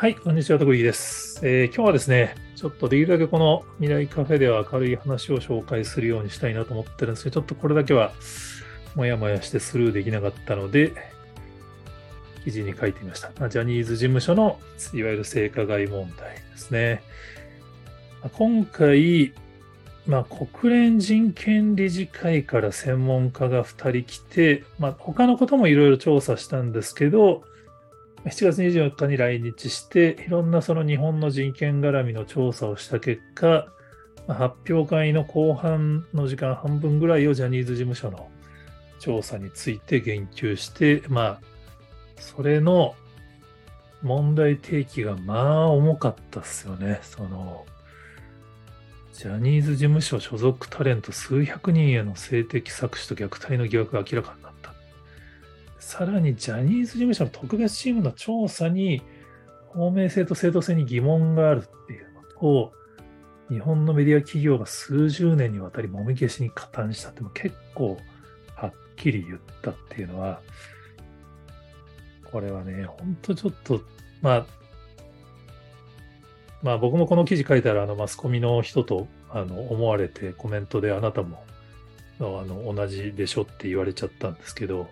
はい、こんにちは、徳井です、えー、今日はですね、ちょっとできるだけこの未来カフェでは明るい話を紹介するようにしたいなと思ってるんですけど、ちょっとこれだけはもやもやしてスルーできなかったので、記事に書いてみました。ジャニーズ事務所のいわゆる性加害問題ですね。今回、まあ、国連人権理事会から専門家が2人来て、まあ、他のこともいろいろ調査したんですけど、7月24日に来日して、いろんなその日本の人権絡みの調査をした結果、発表会の後半の時間半分ぐらいをジャニーズ事務所の調査について言及して、まあ、それの問題提起がまあ重かったっすよね。その、ジャニーズ事務所所属タレント数百人への性的搾取と虐待の疑惑が明らかさらにジャニーズ事務所の特別チームの調査に透明性と正当性に疑問があるっていうのと、日本のメディア企業が数十年にわたりもみ消しに加担したっても結構はっきり言ったっていうのは、これはね、ほんとちょっと、まあ、まあ僕もこの記事書いたらあのマスコミの人とあの思われてコメントであなたもあの同じでしょって言われちゃったんですけど、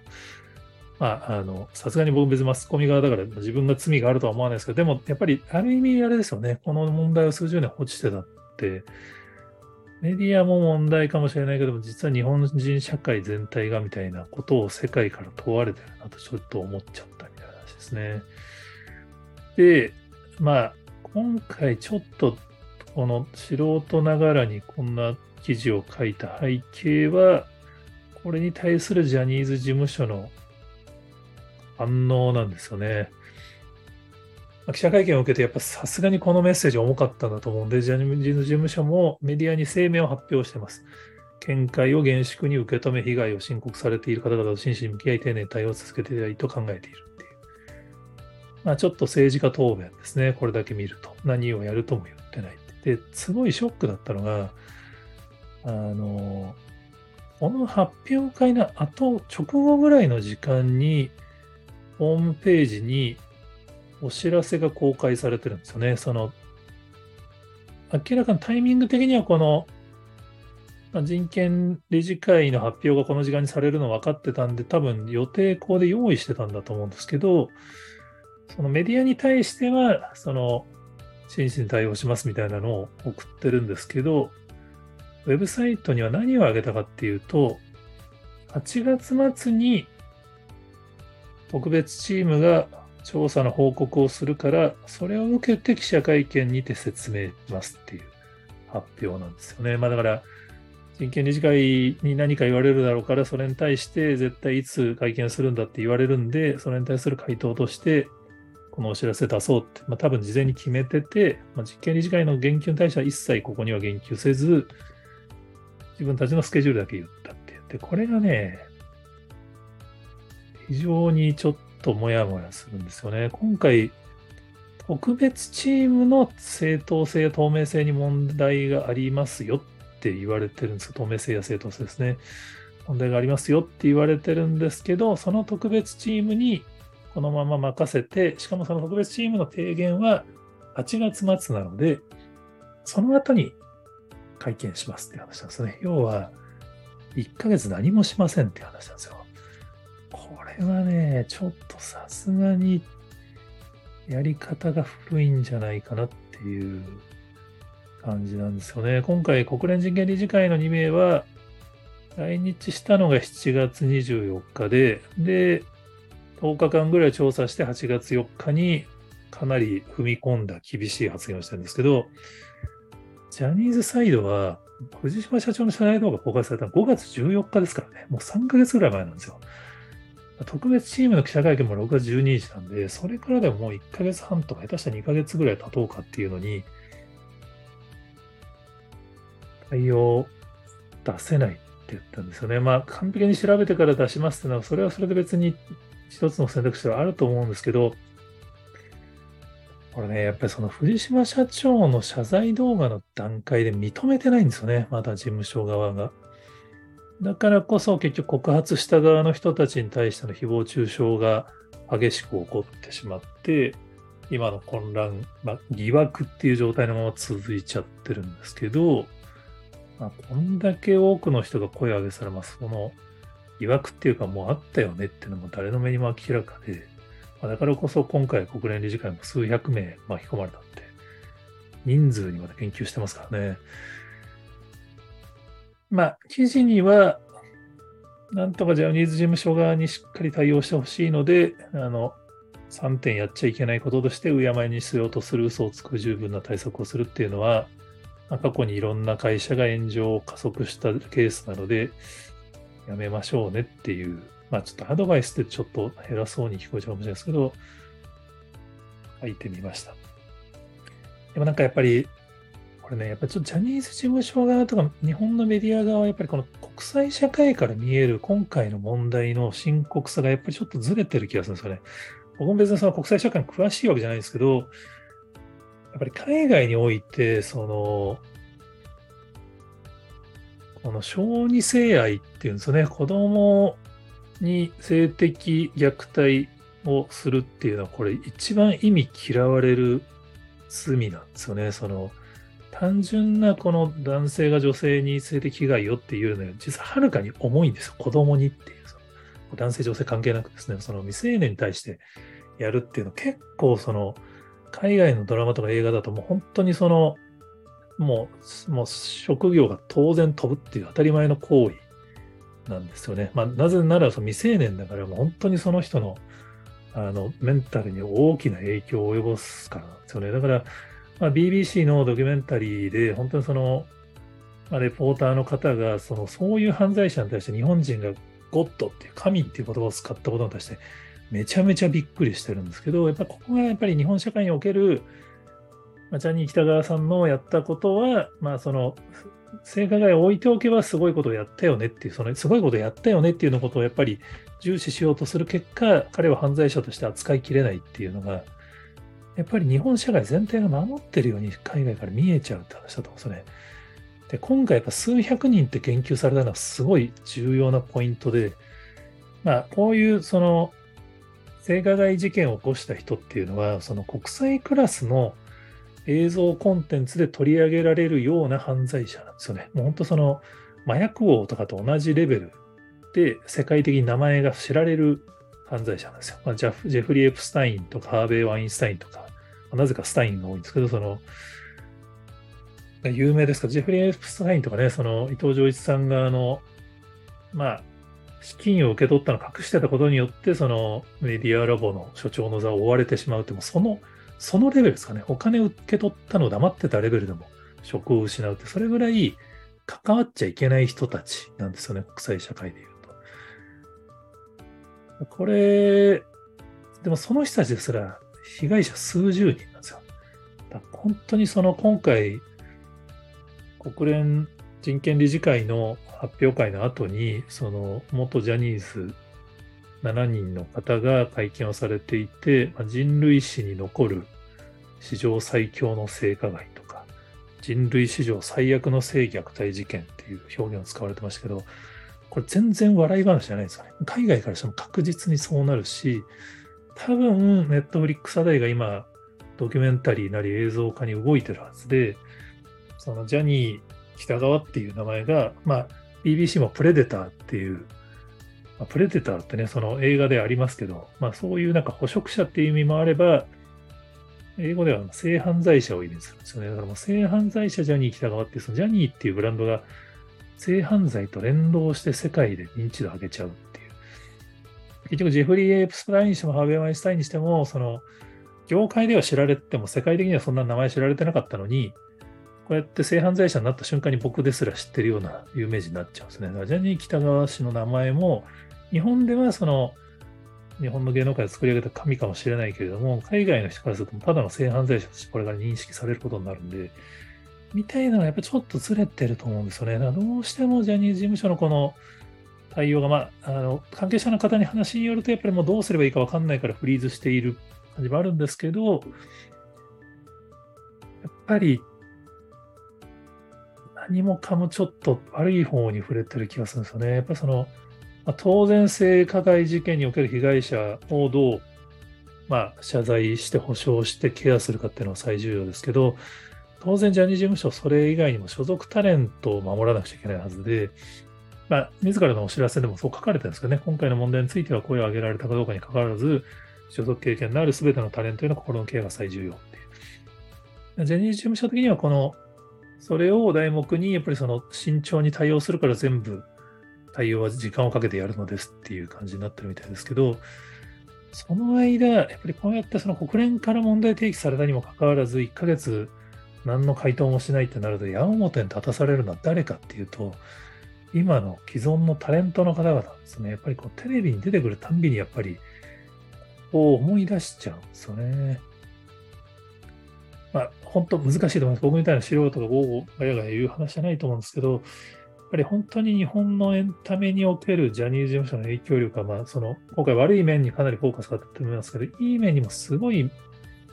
まあ、あの、さすがに僕別にマスコミ側だから自分が罪があるとは思わないですけど、でもやっぱりある意味あれですよね。この問題を数十年放置してたって、メディアも問題かもしれないけども、実は日本人社会全体がみたいなことを世界から問われてるなとちょっと思っちゃったみたいな話ですね。で、まあ、今回ちょっとこの素人ながらにこんな記事を書いた背景は、これに対するジャニーズ事務所の反応なんですよね。記者会見を受けて、やっぱさすがにこのメッセージ重かったんだと思うんで、ジャニーズ事務所もメディアに声明を発表しています。見解を厳粛に受け止め、被害を申告されている方々と真摯に向き合い、丁寧に対応を続けていたいと考えているっていう。まあ、ちょっと政治家答弁ですね。これだけ見ると。何をやるとも言ってない。で、すごいショックだったのが、あの、この発表会の後、直後ぐらいの時間に、ホームページにお知らせが公開されてるんですよね。その、明らかにタイミング的にはこの、ま、人権理事会の発表がこの時間にされるの分かってたんで、多分予定校で用意してたんだと思うんですけど、そのメディアに対しては、その、真摯に対応しますみたいなのを送ってるんですけど、ウェブサイトには何を挙げたかっていうと、8月末に特別チームが調査の報告をするから、それを受けて記者会見にて説明しますっていう発表なんですよね。まあだから、人権理事会に何か言われるだろうから、それに対して絶対いつ会見するんだって言われるんで、それに対する回答として、このお知らせ出そうって、まあ、多分事前に決めてて、まあ、実験理事会の言及に対しては一切ここには言及せず、自分たちのスケジュールだけ言ったって言って、これがね、非常にちょっともやもやするんですよね。今回、特別チームの正当性透明性に問題がありますよって言われてるんですよ透明性や正当性ですね。問題がありますよって言われてるんですけど、その特別チームにこのまま任せて、しかもその特別チームの提言は8月末なので、その後に会見しますって話なんですね。要は、1ヶ月何もしませんって話なんですよ。れはね、ちょっとさすがにやり方が古いんじゃないかなっていう感じなんですよね。今回、国連人権理事会の2名は、来日したのが7月24日で、で、10日間ぐらい調査して8月4日にかなり踏み込んだ厳しい発言をしたんですけど、ジャニーズサイドは、藤島社長の社内動画公開されたの5月14日ですからね、もう3ヶ月ぐらい前なんですよ。特別チームの記者会見も6月12日なんで、それからでももう1ヶ月半とか、下手したら2ヶ月ぐらい経とうかっていうのに、対応出せないって言ったんですよね。まあ、完璧に調べてから出しますっていうのは、それはそれで別に一つの選択肢はあると思うんですけど、これね、やっぱりその藤島社長の謝罪動画の段階で認めてないんですよね、まだ事務所側が。だからこそ結局告発した側の人たちに対しての誹謗中傷が激しく起こってしまって、今の混乱、まあ、疑惑っていう状態のまま続いちゃってるんですけど、まあ、こんだけ多くの人が声を上げたら、まあ、その疑惑っていうかもうあったよねっていうのも誰の目にも明らかで、まあ、だからこそ今回国連理事会も数百名巻き込まれたって、人数にまで研究してますからね。まあ、記事には、なんとかジャニーズ事務所側にしっかり対応してほしいので、あの、3点やっちゃいけないこととして、敬いにしようとする嘘をつく十分な対策をするっていうのは、まあ、過去にいろんな会社が炎上を加速したケースなので、やめましょうねっていう、まあちょっとアドバイスってちょっと偉そうに聞こえちゃうかもしれないですけど、書いてみました。でもなんかやっぱり、これね、やっぱちょっとジャニーズ事務所側とか日本のメディア側はやっぱりこの国際社会から見える今回の問題の深刻さがやっぱりちょっとずれてる気がするんですよね。僕も別にその国際社会に詳しいわけじゃないんですけど、やっぱり海外において、その、この小児性愛っていうんですよね、子供に性的虐待をするっていうのは、これ一番意味嫌われる罪なんですよね。その、単純なこの男性が女性に性的被害をっていうのは、実ははるかに重いんですよ。子供にっていう。男性女性関係なくですね、その未成年に対してやるっていうの結構その海外のドラマとか映画だともう本当にそのもうもう職業が当然飛ぶっていう当たり前の行為なんですよね。まあ、なぜならその未成年だからもう本当にその人のあのメンタルに大きな影響を及ぼすからなんですよね。だから、まあ、BBC のドキュメンタリーで本当にその、まあ、レポーターの方がそのそういう犯罪者に対して日本人がゴッドっていう神っていう言葉を使ったことに対してめちゃめちゃびっくりしてるんですけど、やっぱここがやっぱり日本社会における、まあ、ジャニー北川さんのやったことは、まあその性加害を置いておけばすごいことをやったよねっていう、そのすごいことをやったよねっていうのことをやっぱり重視しようとする結果、彼は犯罪者として扱いきれないっていうのが、やっぱり日本社会全体が守ってるように海外から見えちゃうって話だと思うんですよね。で、今回やっぱ数百人って研究されたのはすごい重要なポイントで、まあ、こういうその性加害事件を起こした人っていうのは、その国際クラスの映像コンテンツで取り上げられるような犯罪者なんですよね。もう本当その麻薬王とかと同じレベルで世界的に名前が知られる犯罪者なんですよ。まあ、ジェフリー・エプスタインとかハーベイ・ワインスタインとか、なぜかスタインが多いんですけど、その有名ですか？ジェフリー・エプスタインとかね、その伊藤浄一さんが、あの、まあ、資金を受け取ったのを隠してたことによって、そのメディアラボの所長の座を追われてしまうって、もその、そのレベルですかね。お金を受け取ったのを黙ってたレベルでも職を失うって、それぐらい関わっちゃいけない人たちなんですよね、国際社会でいうと。これ、でもその人たちですら被害者数十人なんですよ。本当にその今回国連人権理事会の発表会の後に、その元ジャニーズ7人の方が会見をされていて、人類史に残る史上最強の性加害とか、人類史上最悪の性虐待事件っていう表現を使われてましたけど、これ全然笑い話じゃないですかね。海外からしても確実にそうなるし、多分、ネットフリックスあたりが今、ドキュメンタリーなり映像化に動いてるはずで、そのジャニー北川っていう名前が、まあ、BBC もプレデターっていう、まあ、プレデターってね、その映画でありますけど、まあそういうなんか捕食者っていう意味もあれば、英語では性犯罪者を意味するんですよね。だからもう性犯罪者ジャニー北川っていう、そのジャニーっていうブランドが性犯罪と連動して世界で認知度上げちゃう。結局、ジェフリー・エイプスプラインにしてもハーベイ・ワインスタインにしても、その、業界では知られても世界的にはそんな名前知られてなかったのに、こうやって性犯罪者になった瞬間に僕ですら知ってるような有名人になっちゃうんですね。ジャニー喜多川氏の名前も、日本ではその、日本の芸能界を作り上げた神かもしれないけれども、海外の人からするとただの性犯罪者としてこれから認識されることになるんで、みたいなのはやっぱちょっとずれてると思うんですよね。どうしてもジャニーズ事務所のこの対応が、まあ、あの、関係者の方に話によると、やっぱりもうどうすればいいかわかんないからフリーズしている感じもあるんですけど、やっぱり何もかもちょっと悪い方に触れてる気がするんですよね。やっぱりその、まあ、当然性加害事件における被害者をどうまあ、謝罪して保証してケアするかっていうのは最重要ですけど、当然ジャニーズ事務所、それ以外にも所属タレントを守らなくちゃいけないはずで、まあ、自らのお知らせでもそう書かれてるんですけどね、今回の問題については声を上げられたかどうかにかかわらず、所属経験のある全てのタレントへの心のケアが最重要っていう。ジャニーズ事務所的にはこの、それを題目に、やっぱりその慎重に対応するから全部対応は時間をかけてやるのですっていう感じになってるみたいですけど、その間、やっぱりこうやってその国連から問題提起されたにもかかわらず、1ヶ月何の回答もしないってなると、矢面に立たされるのは誰かっていうと、今の既存のタレントの方々ですね。やっぱりこうテレビに出てくるたんびにやっぱり、こう思い出しちゃうんですよね。まあ、本当難しいと思います。僕みたいな素人がゴーゴーガヤガヤ言う話じゃないと思うんですけど、やっぱり本当に日本のエンタメにおけるジャニーズ事務所の影響力は、まあ、その、今回悪い面にかなりフォーカスが当たって思いますけど、いい面にもすごい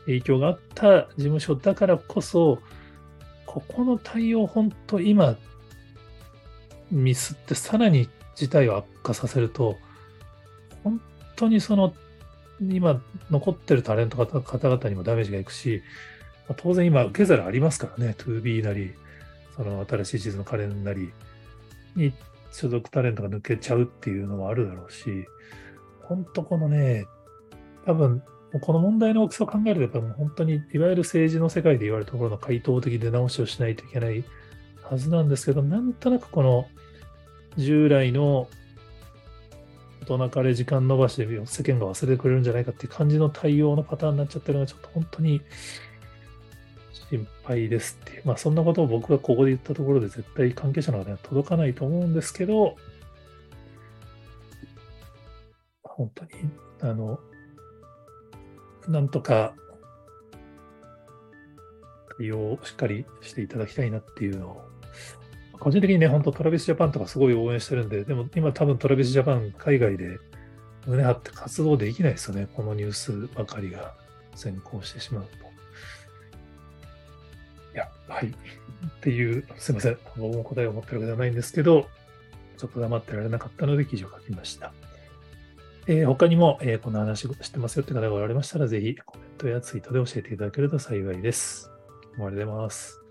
影響があった事務所だからこそ、ここの対応、本当今、ミスってさらに事態を悪化させると、本当にその、今残ってるタレント方々にもダメージがいくし、当然今受け皿ありますからね、2B なり、その新しい地図のカレンなりに所属タレントが抜けちゃうっていうのもあるだろうし、本当このね、多分、この問題の大きさを考えると、やっぱもう本当に、いわゆる政治の世界で言われるところの回答的出直しをしないといけないはずなんですけど、なんとなくこの従来の大人かれ時間延ばしで世間が忘れてくれるんじゃないかっていう感じの対応のパターンになっちゃってるのがちょっと本当に心配ですっていう。まあそんなことを僕がここで言ったところで絶対関係者の方には届かないと思うんですけど、本当に、あの、なんとか対応をしっかりしていただきたいなっていうのを、個人的にね、本当トラビスジャパンとかすごい応援してるんで、でも今多分トラビスジャパン海外で胸張って活動できないですよね。このニュースばかりが先行してしまうと。いや、はい。っていう、すいません。僕も答えを持ってるわけではないんですけど、ちょっと黙ってられなかったので記事を書きました。えー、他にも、えー、この話をしてますよって方がおられましたら、ぜひコメントやツイートで教えていただけると幸いです。ありがとうございます。